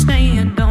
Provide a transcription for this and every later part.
understand.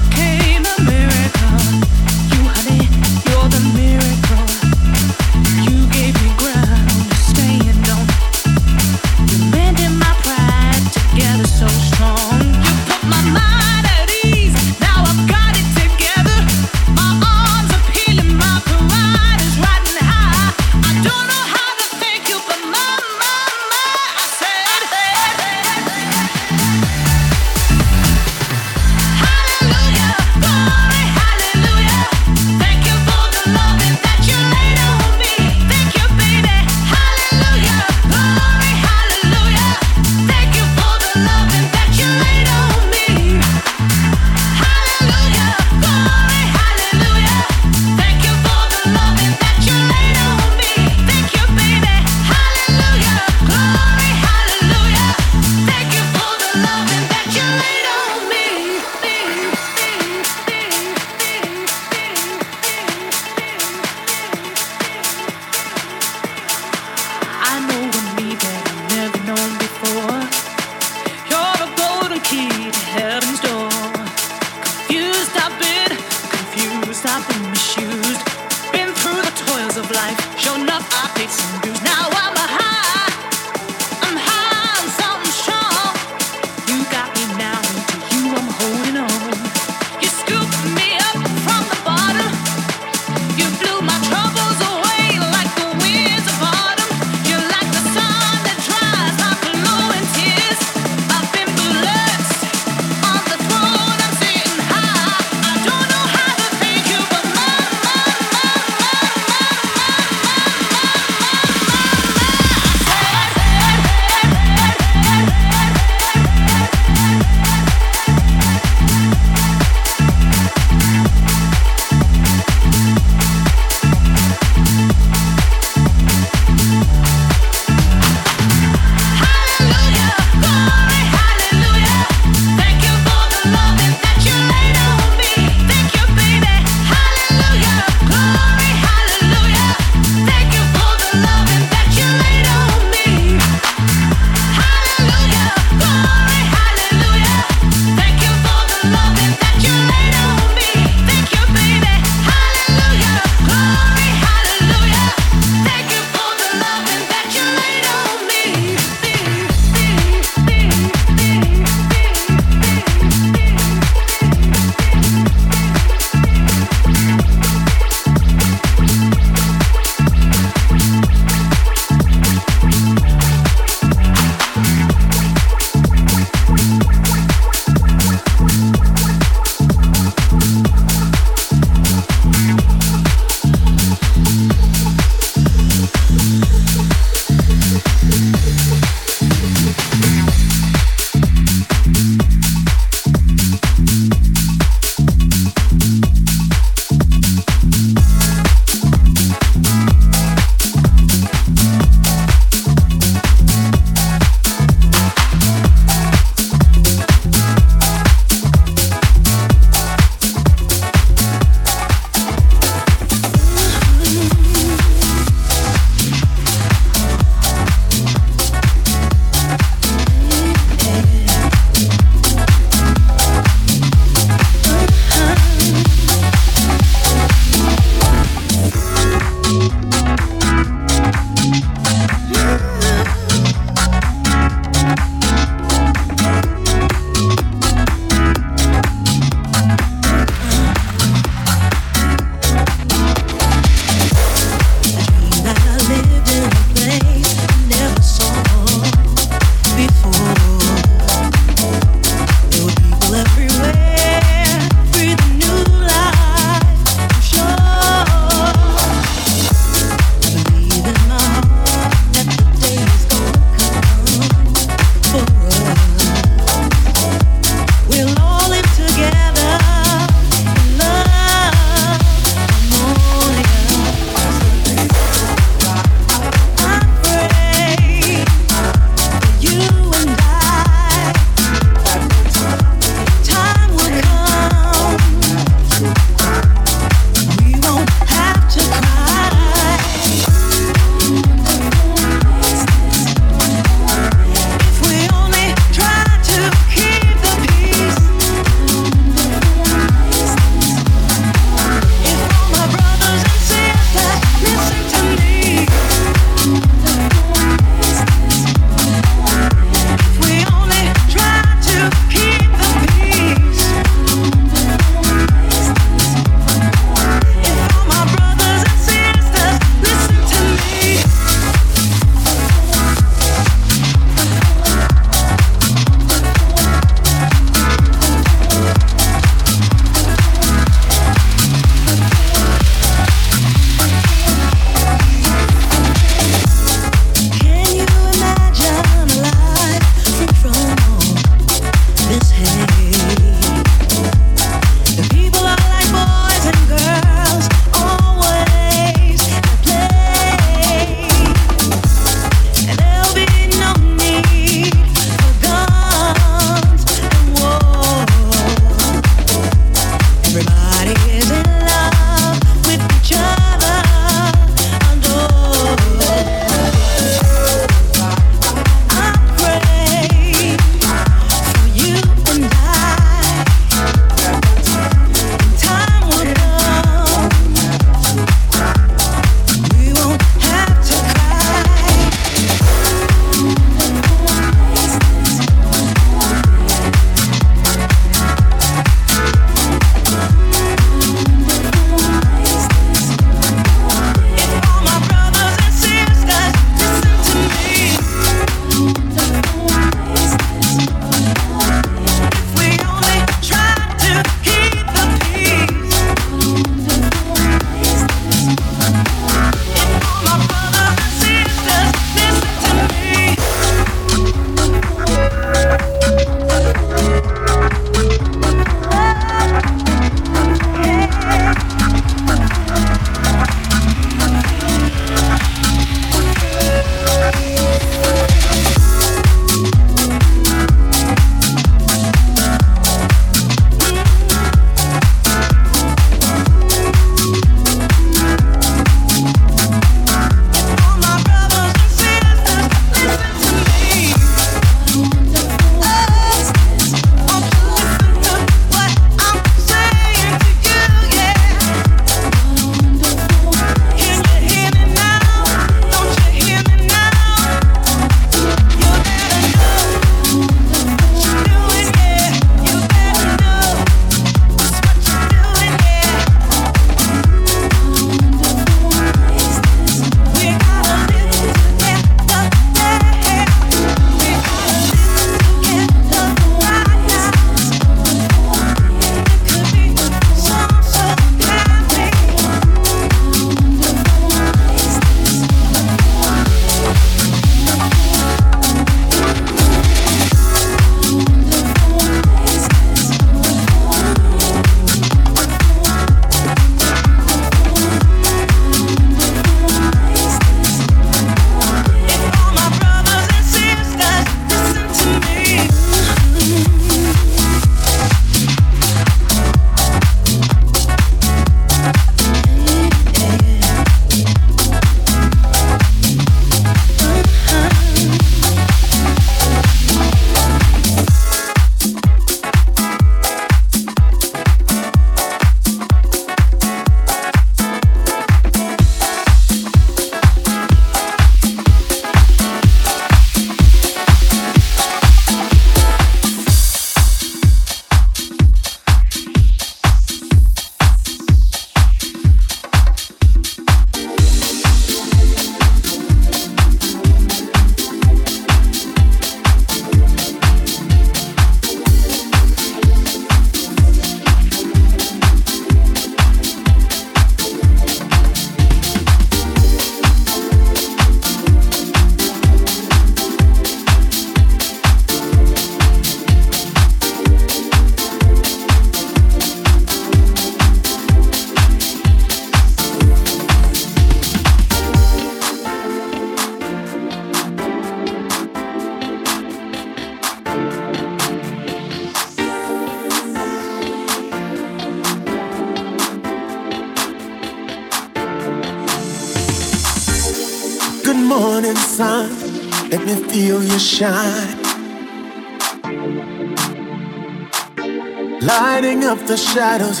The shadows,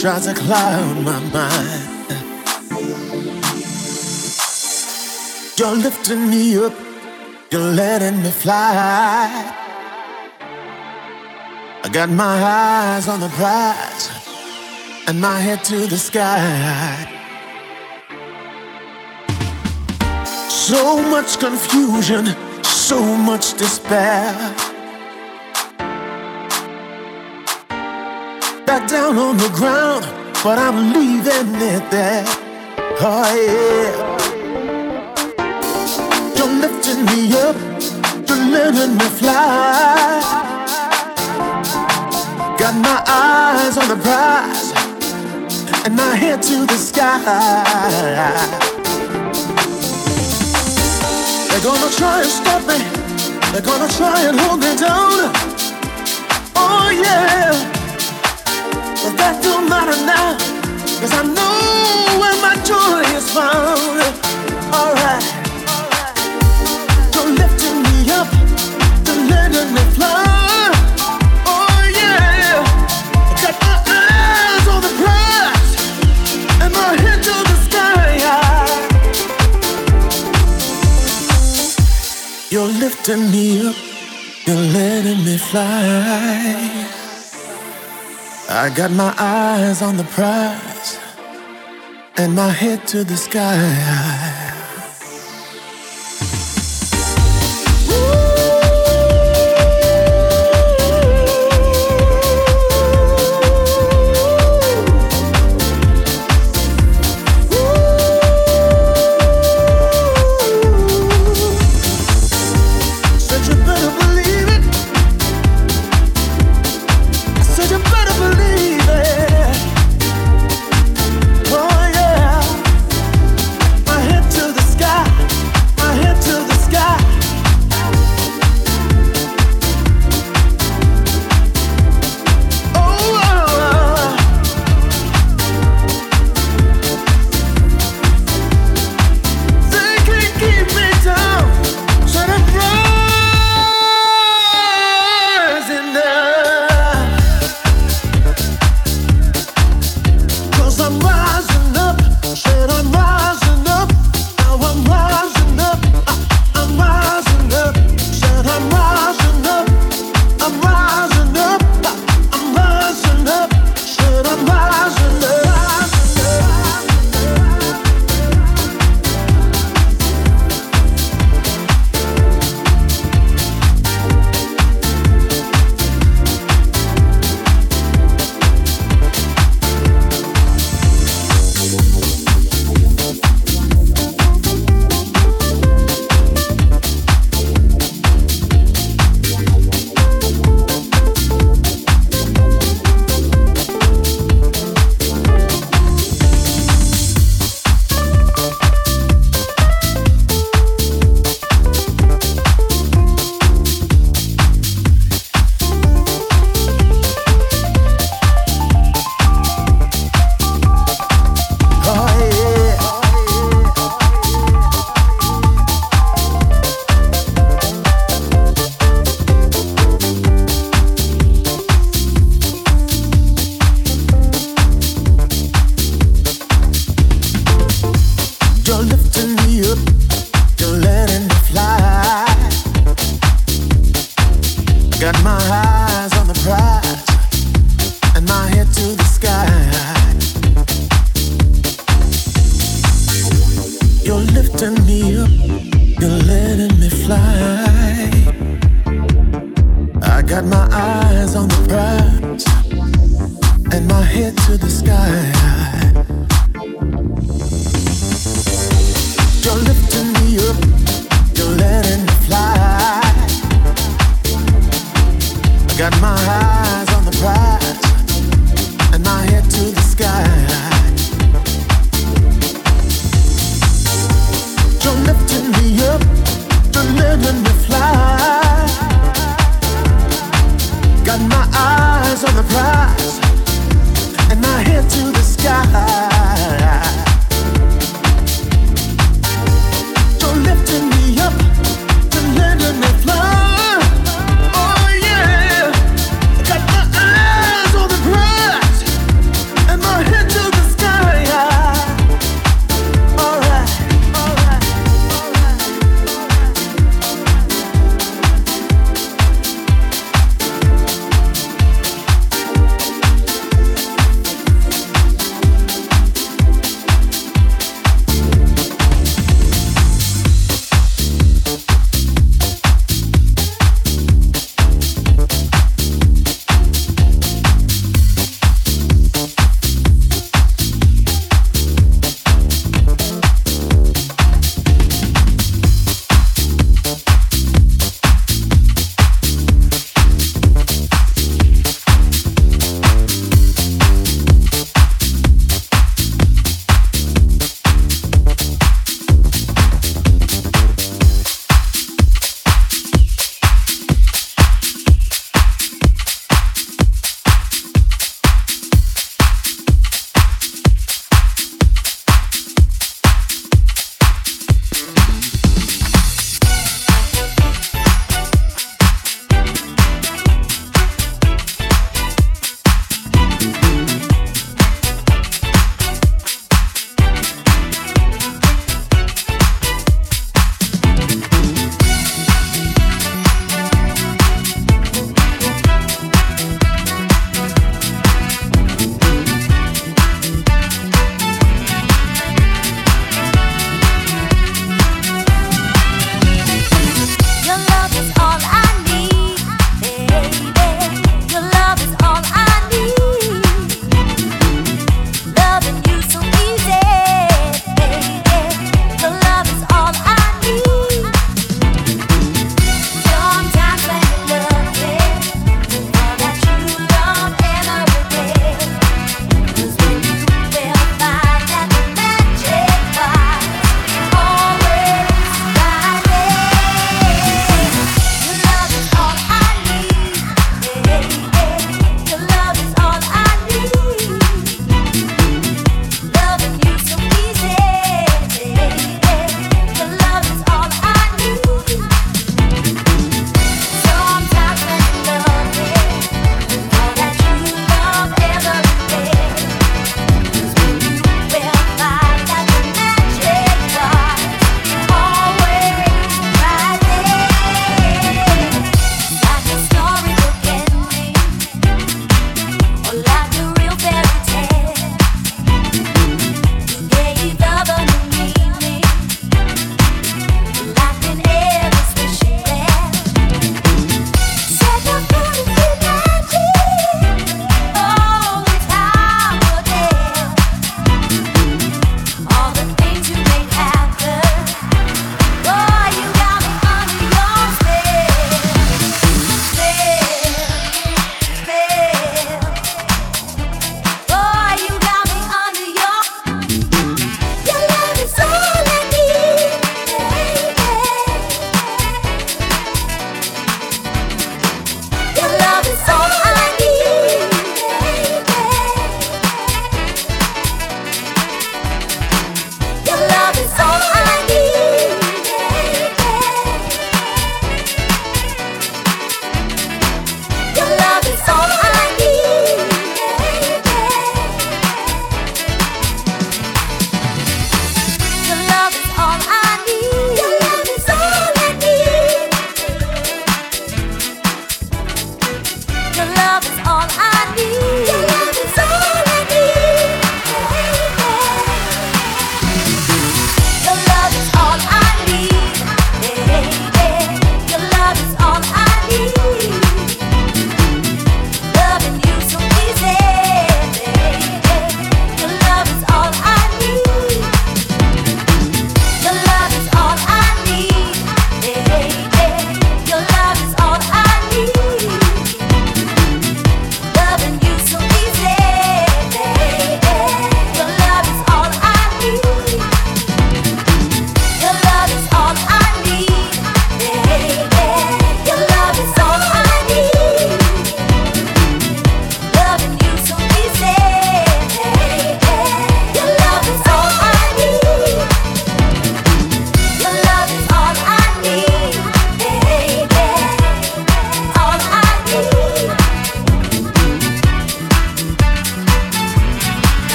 try to cloud my mind. You're lifting me up, you're letting me fly. I got my eyes on the prize and my head to the sky. So much confusion, so much despair. Back down on the ground, but I'm leaving it there. Oh yeah. You're lifting me up, you're letting me fly. Got my eyes on the prize and my head to the sky. They're gonna try and stop me. They're gonna try and hold me down. Oh yeah. That don't matter now. Cause I know where my joy is found. Alright. You're lifting me up. You're letting me fly. Oh yeah. Got my eyes on the prize. And my head to the sky. You're lifting me up, you're letting me fly. I got my eyes on the prize and my head to the sky.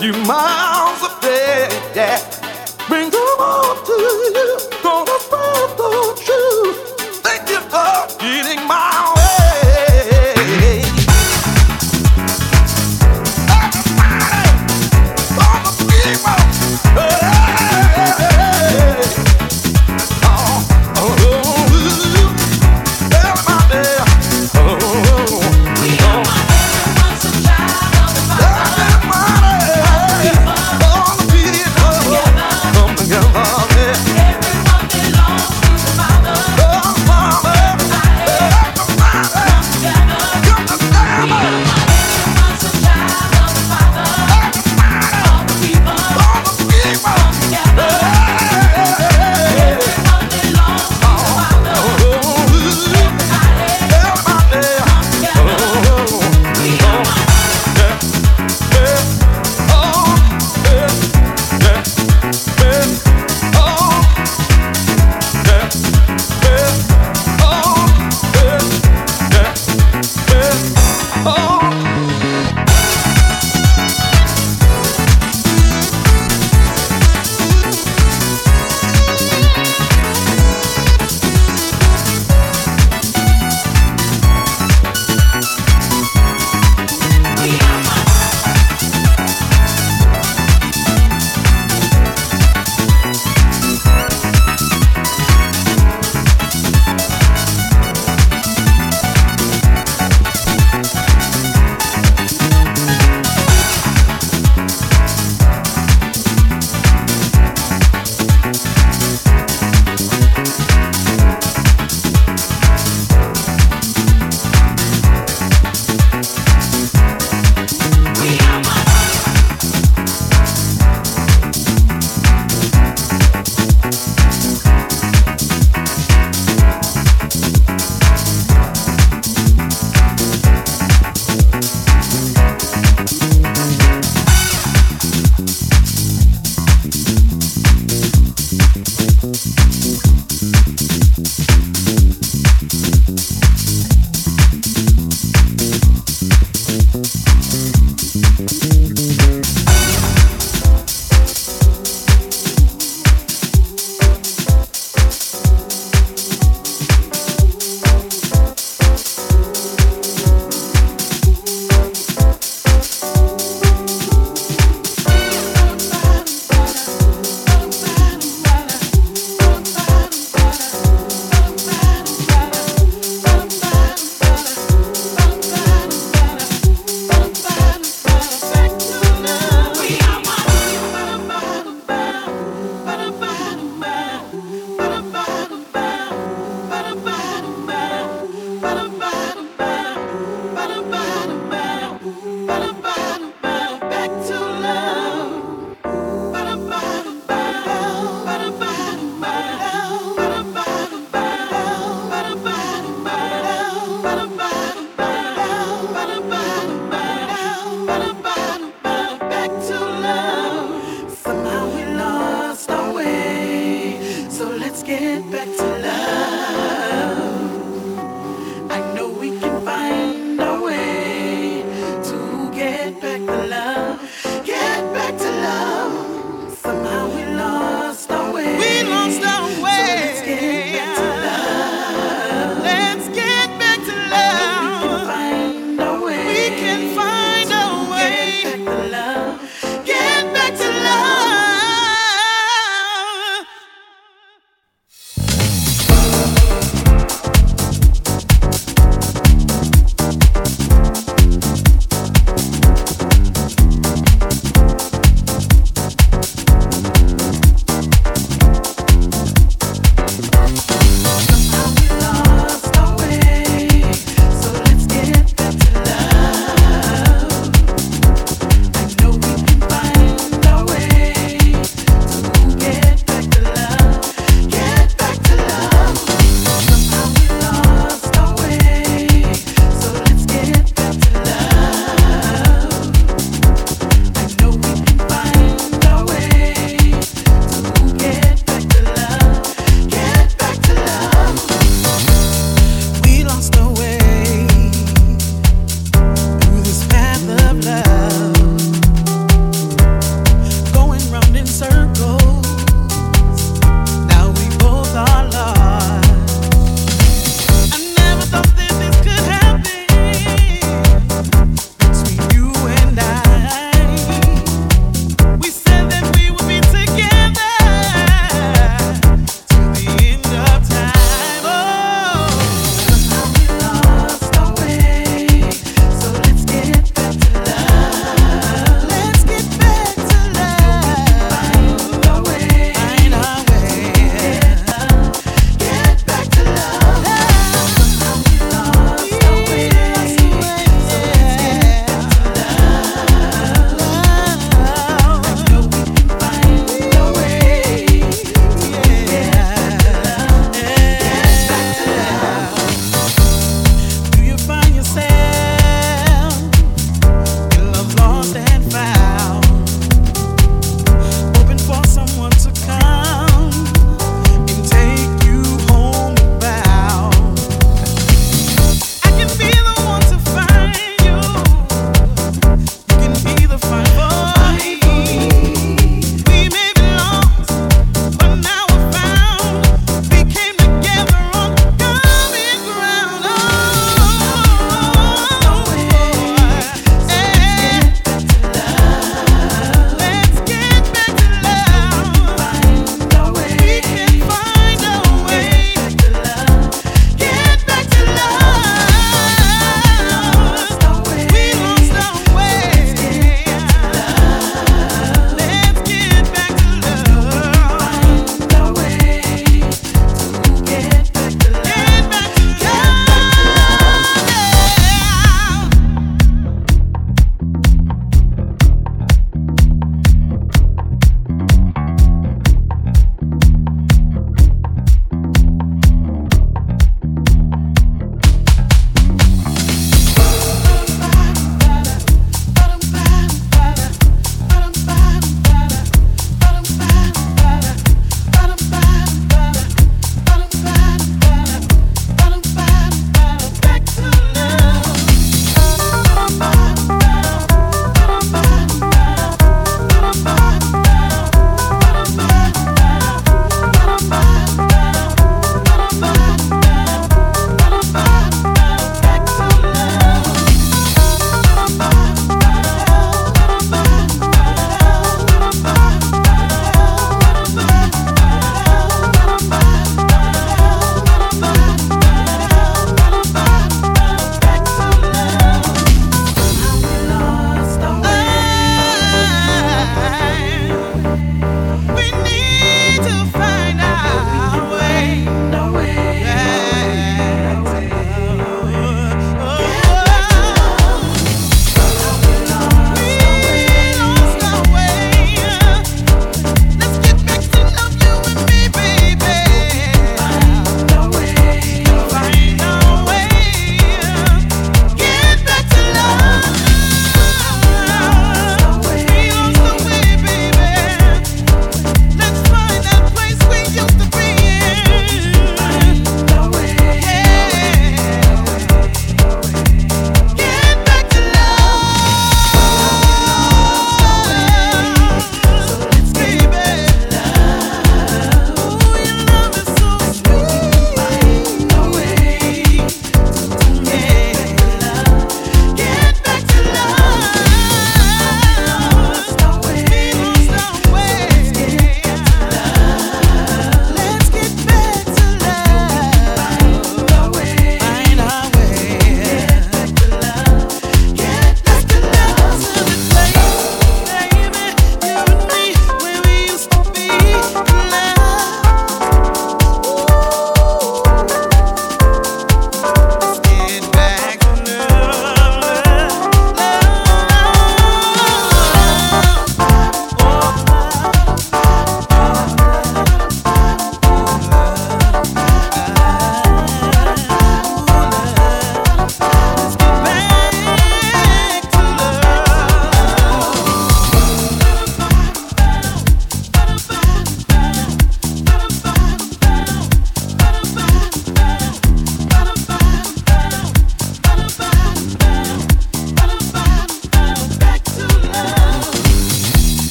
You miles away. Yeah. Bring them all to you. Gonna spread the truth. Thank you for getting my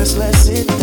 first, let's sit